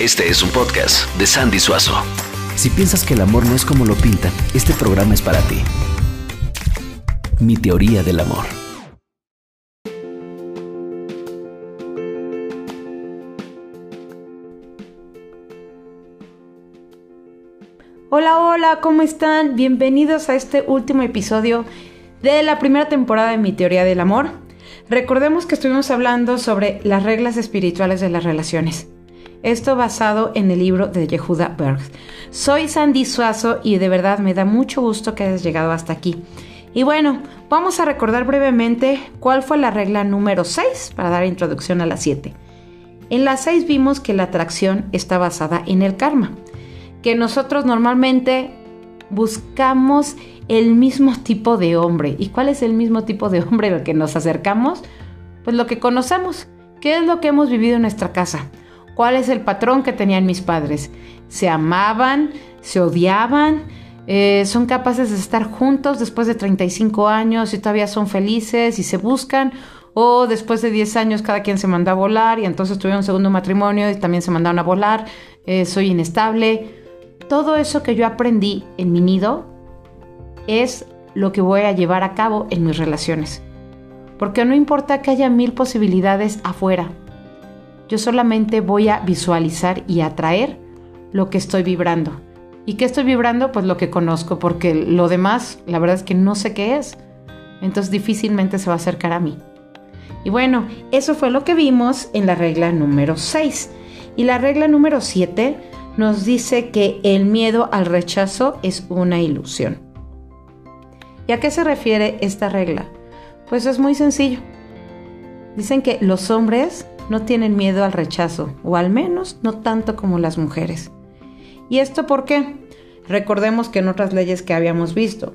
Este es un podcast de Sandy Suazo. Si piensas que el amor no es como lo pintan, este programa es para ti. Mi teoría del amor. Hola, hola, ¿cómo están? Bienvenidos a este último episodio de la primera temporada de Mi teoría del amor. Recordemos que estuvimos hablando sobre las reglas espirituales de las relaciones. Esto basado en el libro de Yehuda Berg. Soy Sandy Suazo y de verdad me da mucho gusto que hayas llegado hasta aquí. Y bueno, vamos a recordar brevemente cuál fue la regla número 6 para dar introducción a la 7. En la 6 vimos que la atracción está basada en el karma, que nosotros normalmente buscamos el mismo tipo de hombre. ¿Y cuál es el mismo tipo de hombre al que nos acercamos? Pues lo que conocemos. ¿Qué es lo que hemos vivido en nuestra casa? ¿Cuál es el patrón que tenían mis padres? ¿Se amaban? ¿Se odiaban? Eh, ¿Son capaces de estar juntos después de 35 años y todavía son felices y se buscan? ¿O después de 10 años cada quien se manda a volar y entonces tuvieron un segundo matrimonio y también se mandaron a volar? Eh, ¿Soy inestable? Todo eso que yo aprendí en mi nido es lo que voy a llevar a cabo en mis relaciones. Porque no importa que haya mil posibilidades afuera, yo solamente voy a visualizar y atraer lo que estoy vibrando. ¿Y qué estoy vibrando? Pues lo que conozco, porque lo demás, la verdad es que no sé qué es. Entonces difícilmente se va a acercar a mí. Y bueno, eso fue lo que vimos en la regla número 6. Y la regla número 7 nos dice que el miedo al rechazo es una ilusión. ¿Y a qué se refiere esta regla? Pues es muy sencillo. Dicen que los hombres no tienen miedo al rechazo, o al menos no tanto como las mujeres. ¿Y esto por qué? Recordemos que en otras leyes que habíamos visto,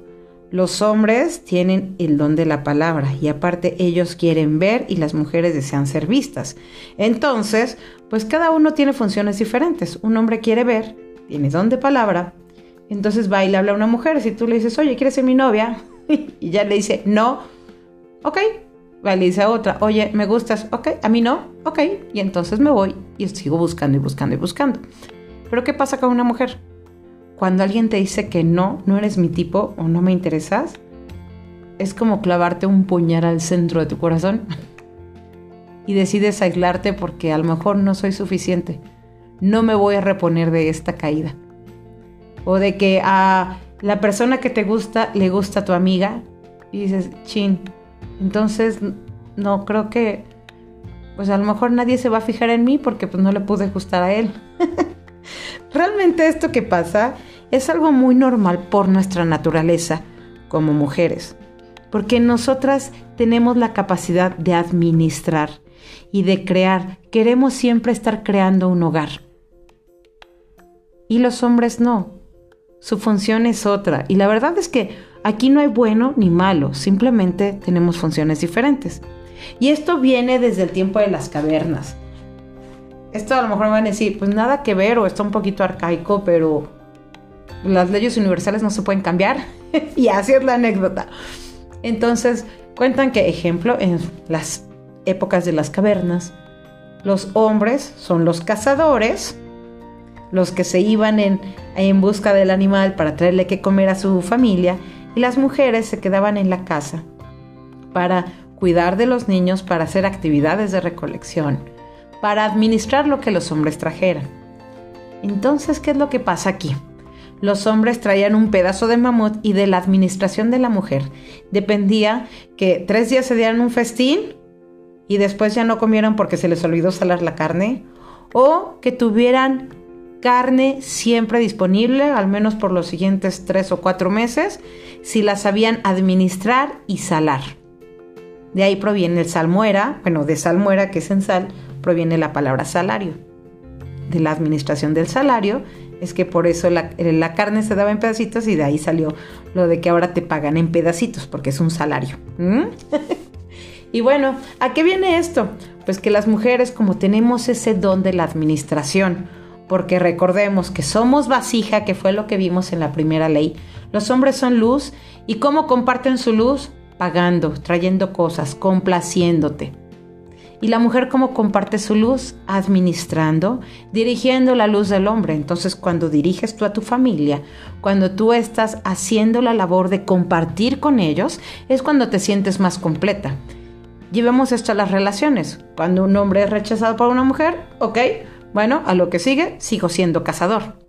los hombres tienen el don de la palabra y aparte ellos quieren ver y las mujeres desean ser vistas. Entonces, pues cada uno tiene funciones diferentes. Un hombre quiere ver, tiene don de palabra, entonces va y le habla a una mujer. Si tú le dices, oye, ¿quieres ser mi novia? y ya le dice, no, ok, le dice a otra, oye, me gustas, ok, a mí no, ok, y entonces me voy y sigo buscando y buscando y buscando. Pero ¿qué pasa con una mujer? Cuando alguien te dice que no, no eres mi tipo o no me interesas, es como clavarte un puñal al centro de tu corazón y decides aislarte porque a lo mejor no soy suficiente. No me voy a reponer de esta caída. O de que a la persona que te gusta le gusta a tu amiga y dices, chin, entonces, no creo que, pues a lo mejor nadie se va a fijar en mí porque pues no le pude gustar a él. Realmente esto que pasa es algo muy normal por nuestra naturaleza como mujeres, porque nosotras tenemos la capacidad de administrar y de crear, queremos siempre estar creando un hogar. Y los hombres no, su función es otra. Y la verdad es que aquí no hay bueno ni malo, simplemente tenemos funciones diferentes. Y esto viene desde el tiempo de las cavernas. Esto a lo mejor me van a decir, pues nada que ver o está un poquito arcaico, pero las leyes universales no se pueden cambiar. y así es la anécdota. Entonces, cuentan que, ejemplo, en las épocas de las cavernas, los hombres son los cazadores los que se iban en, en busca del animal para traerle que comer a su familia las mujeres se quedaban en la casa para cuidar de los niños, para hacer actividades de recolección, para administrar lo que los hombres trajeran. Entonces, ¿qué es lo que pasa aquí? Los hombres traían un pedazo de mamut y de la administración de la mujer dependía que tres días se dieran un festín y después ya no comieran porque se les olvidó salar la carne, o que tuvieran carne siempre disponible, al menos por los siguientes tres o cuatro meses, si la sabían administrar y salar. De ahí proviene el salmuera, bueno, de salmuera, que es en sal, proviene la palabra salario. De la administración del salario, es que por eso la, carne se daba en pedacitos y de ahí salió lo de que ahora te pagan en pedacitos, porque es un salario. y bueno, ¿a qué viene esto? Pues que las mujeres, como tenemos ese don de la administración, porque recordemos que somos vasija, que fue lo que vimos en la primera ley. Los hombres son luz y cómo comparten su luz? Pagando, trayendo cosas, complaciéndote. Y la mujer cómo comparte su luz, administrando, dirigiendo la luz del hombre. Entonces cuando diriges tú a tu familia, cuando tú estás haciendo la labor de compartir con ellos, es cuando te sientes más completa. Llevemos esto a las relaciones. Cuando un hombre es rechazado por una mujer, ok, bueno, a lo que sigue, sigo siendo cazador.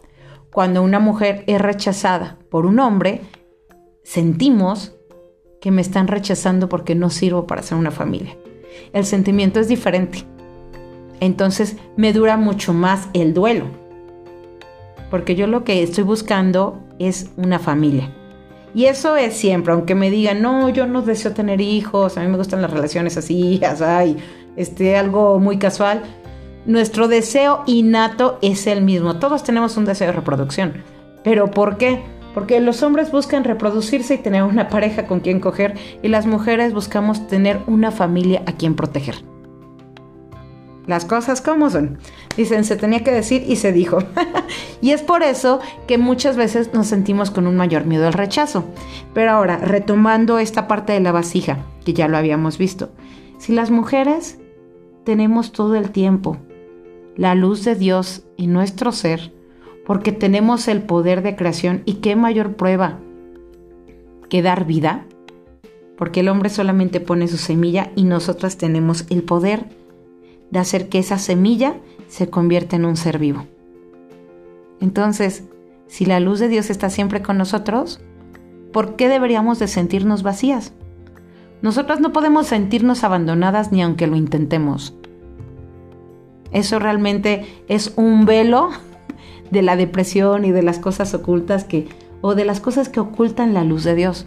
Cuando una mujer es rechazada por un hombre, sentimos que me están rechazando porque no sirvo para ser una familia. El sentimiento es diferente. Entonces me dura mucho más el duelo. Porque yo lo que estoy buscando es una familia. Y eso es siempre, aunque me digan, no, yo no deseo tener hijos, a mí me gustan las relaciones así, así, este, algo muy casual. Nuestro deseo innato es el mismo. Todos tenemos un deseo de reproducción. ¿Pero por qué? Porque los hombres buscan reproducirse y tener una pareja con quien coger y las mujeres buscamos tener una familia a quien proteger. Las cosas como son. Dicen, se tenía que decir y se dijo. y es por eso que muchas veces nos sentimos con un mayor miedo al rechazo. Pero ahora, retomando esta parte de la vasija, que ya lo habíamos visto. Si las mujeres tenemos todo el tiempo la luz de Dios en nuestro ser, porque tenemos el poder de creación y qué mayor prueba que dar vida, porque el hombre solamente pone su semilla y nosotras tenemos el poder de hacer que esa semilla se convierta en un ser vivo. Entonces, si la luz de Dios está siempre con nosotros, ¿por qué deberíamos de sentirnos vacías? Nosotras no podemos sentirnos abandonadas ni aunque lo intentemos. Eso realmente es un velo de la depresión y de las cosas ocultas que o de las cosas que ocultan la luz de Dios.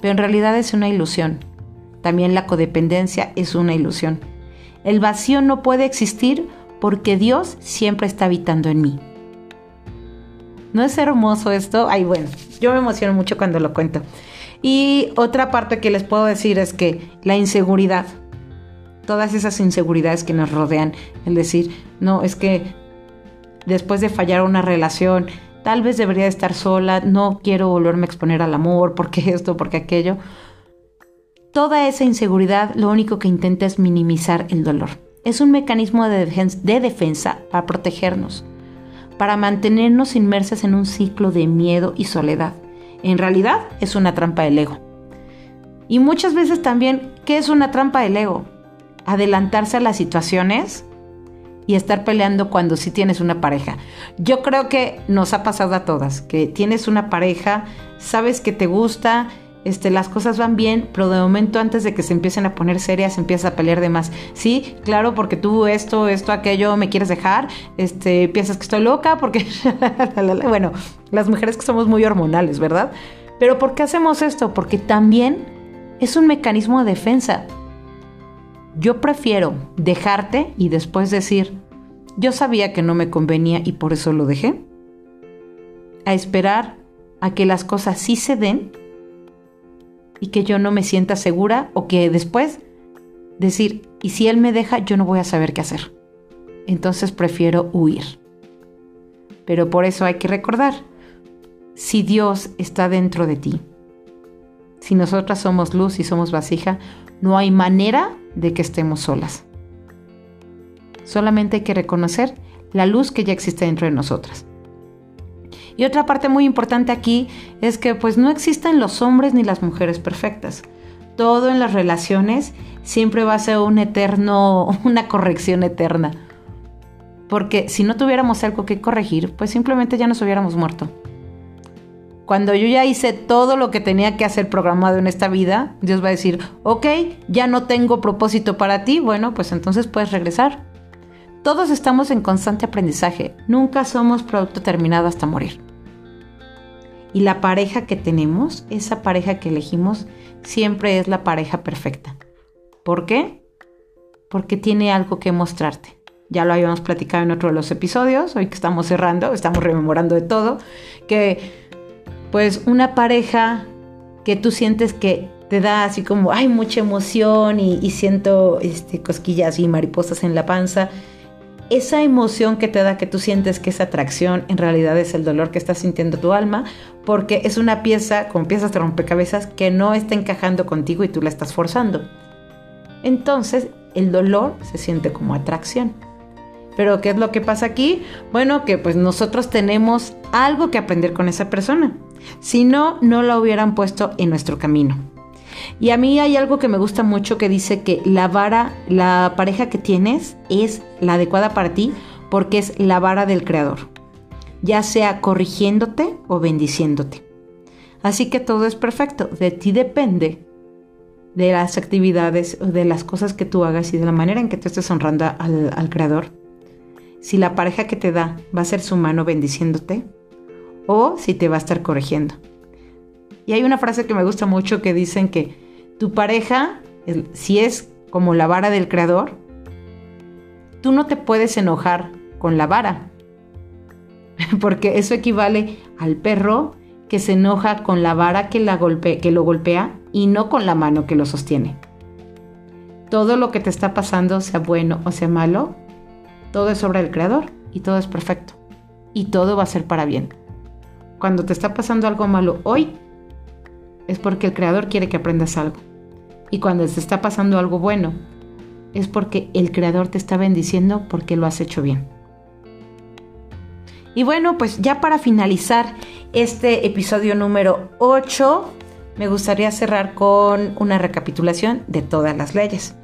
Pero en realidad es una ilusión. También la codependencia es una ilusión. El vacío no puede existir porque Dios siempre está habitando en mí. ¿No es hermoso esto? Ay, bueno, yo me emociono mucho cuando lo cuento. Y otra parte que les puedo decir es que la inseguridad todas esas inseguridades que nos rodean, el decir, no, es que después de fallar una relación, tal vez debería estar sola, no quiero volverme a exponer al amor, porque esto, porque aquello. Toda esa inseguridad lo único que intenta es minimizar el dolor. Es un mecanismo de defensa, de defensa para protegernos, para mantenernos inmersas en un ciclo de miedo y soledad. En realidad es una trampa del ego. Y muchas veces también, ¿qué es una trampa del ego? Adelantarse a las situaciones y estar peleando cuando sí tienes una pareja. Yo creo que nos ha pasado a todas, que tienes una pareja, sabes que te gusta, este, las cosas van bien, pero de momento antes de que se empiecen a poner serias, empiezas a pelear de más. Sí, claro, porque tú esto, esto, aquello, me quieres dejar, este, piensas que estoy loca, porque, bueno, las mujeres que somos muy hormonales, ¿verdad? Pero ¿por qué hacemos esto? Porque también es un mecanismo de defensa. Yo prefiero dejarte y después decir, yo sabía que no me convenía y por eso lo dejé, a esperar a que las cosas sí se den y que yo no me sienta segura o que después decir, y si él me deja, yo no voy a saber qué hacer. Entonces prefiero huir. Pero por eso hay que recordar, si Dios está dentro de ti, si nosotras somos luz y somos vasija, no hay manera de que estemos solas. Solamente hay que reconocer la luz que ya existe dentro de nosotras. Y otra parte muy importante aquí es que pues no existen los hombres ni las mujeres perfectas. Todo en las relaciones siempre va a ser un eterno, una corrección eterna. Porque si no tuviéramos algo que corregir, pues simplemente ya nos hubiéramos muerto. Cuando yo ya hice todo lo que tenía que hacer programado en esta vida, Dios va a decir, ok, ya no tengo propósito para ti, bueno, pues entonces puedes regresar. Todos estamos en constante aprendizaje, nunca somos producto terminado hasta morir. Y la pareja que tenemos, esa pareja que elegimos, siempre es la pareja perfecta. ¿Por qué? Porque tiene algo que mostrarte. Ya lo habíamos platicado en otro de los episodios, hoy que estamos cerrando, estamos rememorando de todo, que pues una pareja que tú sientes que te da así como, hay mucha emoción y, siento este, cosquillas y mariposas en la panza. Esa emoción que te da que tú sientes que esa atracción en realidad es el dolor que está sintiendo tu alma, porque es una pieza, como piezas de rompecabezas, que no está encajando contigo y tú la estás forzando. Entonces, el dolor se siente como atracción. Pero ¿qué es lo que pasa aquí? Bueno, que pues nosotros tenemos algo que aprender con esa persona. Si no, no la hubieran puesto en nuestro camino. Y a mí hay algo que me gusta mucho que dice que la vara, la pareja que tienes es la adecuada para ti porque es la vara del creador, ya sea corrigiéndote o bendiciéndote. Así que todo es perfecto, de ti depende de las actividades, de las cosas que tú hagas y de la manera en que tú estés honrando al, al creador si la pareja que te da va a ser su mano bendiciéndote o si te va a estar corrigiendo. Y hay una frase que me gusta mucho que dicen que tu pareja, si es como la vara del creador, tú no te puedes enojar con la vara, porque eso equivale al perro que se enoja con la vara que, que lo golpea y no con la mano que lo sostiene. Todo lo que te está pasando, sea bueno o sea malo, todo es obra del Creador y todo es perfecto. Y todo va a ser para bien. Cuando te está pasando algo malo hoy, es porque el Creador quiere que aprendas algo. Y cuando te está pasando algo bueno, es porque el Creador te está bendiciendo porque lo has hecho bien. Y bueno, pues ya para finalizar este episodio número 8, me gustaría cerrar con una recapitulación de todas las leyes.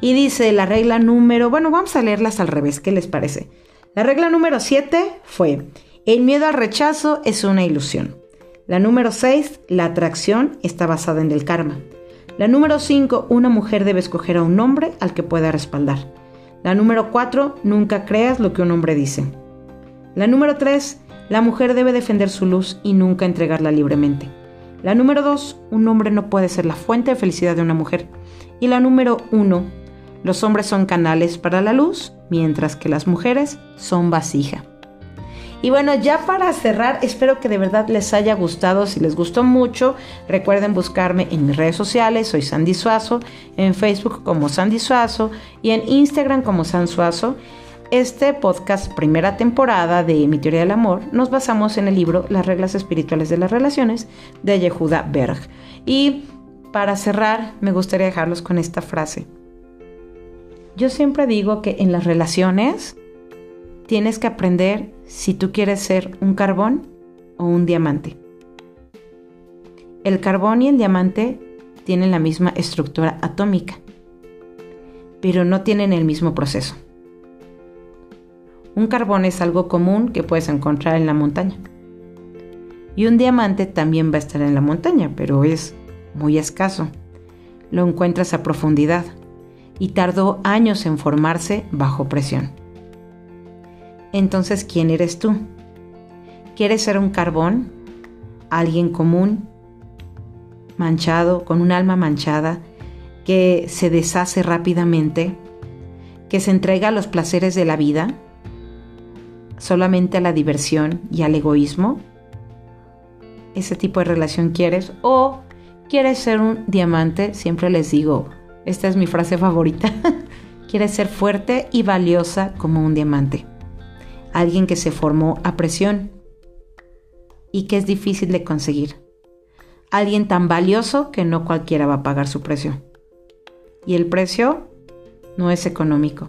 Y dice la regla número, bueno, vamos a leerlas al revés, ¿qué les parece? La regla número 7 fue, el miedo al rechazo es una ilusión. La número 6, la atracción está basada en el karma. La número 5, una mujer debe escoger a un hombre al que pueda respaldar. La número 4, nunca creas lo que un hombre dice. La número 3, la mujer debe defender su luz y nunca entregarla libremente. La número 2, un hombre no puede ser la fuente de felicidad de una mujer. Y la número 1, los hombres son canales para la luz, mientras que las mujeres son vasija. Y bueno, ya para cerrar, espero que de verdad les haya gustado. Si les gustó mucho, recuerden buscarme en mis redes sociales. Soy Sandy Suazo, en Facebook como Sandy Suazo y en Instagram como San Suazo. Este podcast, primera temporada de Mi Teoría del Amor, nos basamos en el libro Las reglas espirituales de las relaciones de Yehuda Berg. Y para cerrar, me gustaría dejarlos con esta frase. Yo siempre digo que en las relaciones tienes que aprender si tú quieres ser un carbón o un diamante. El carbón y el diamante tienen la misma estructura atómica, pero no tienen el mismo proceso. Un carbón es algo común que puedes encontrar en la montaña. Y un diamante también va a estar en la montaña, pero es muy escaso. Lo encuentras a profundidad y tardó años en formarse bajo presión. Entonces, ¿quién eres tú? ¿Quieres ser un carbón? ¿Alguien común? ¿Manchado, con un alma manchada, que se deshace rápidamente? ¿Que se entrega a los placeres de la vida? ¿Solamente a la diversión y al egoísmo? ¿Ese tipo de relación quieres? ¿O quieres ser un diamante? Siempre les digo, esta es mi frase favorita. Quieres ser fuerte y valiosa como un diamante. Alguien que se formó a presión y que es difícil de conseguir. Alguien tan valioso que no cualquiera va a pagar su precio. Y el precio no es económico.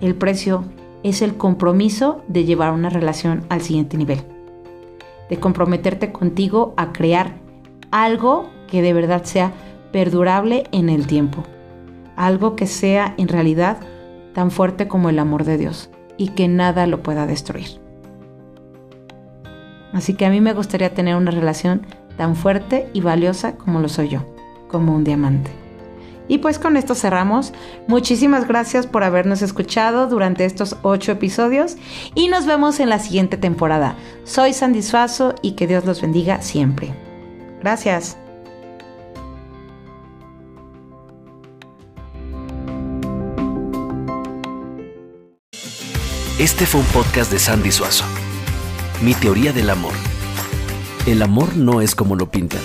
El precio es el compromiso de llevar una relación al siguiente nivel. De comprometerte contigo a crear algo que de verdad sea perdurable en el tiempo algo que sea en realidad tan fuerte como el amor de Dios y que nada lo pueda destruir. Así que a mí me gustaría tener una relación tan fuerte y valiosa como lo soy yo, como un diamante. Y pues con esto cerramos. Muchísimas gracias por habernos escuchado durante estos ocho episodios y nos vemos en la siguiente temporada. Soy Sandy y que Dios los bendiga siempre. Gracias. Este fue un podcast de Sandy Suazo. Mi teoría del amor. El amor no es como lo pintan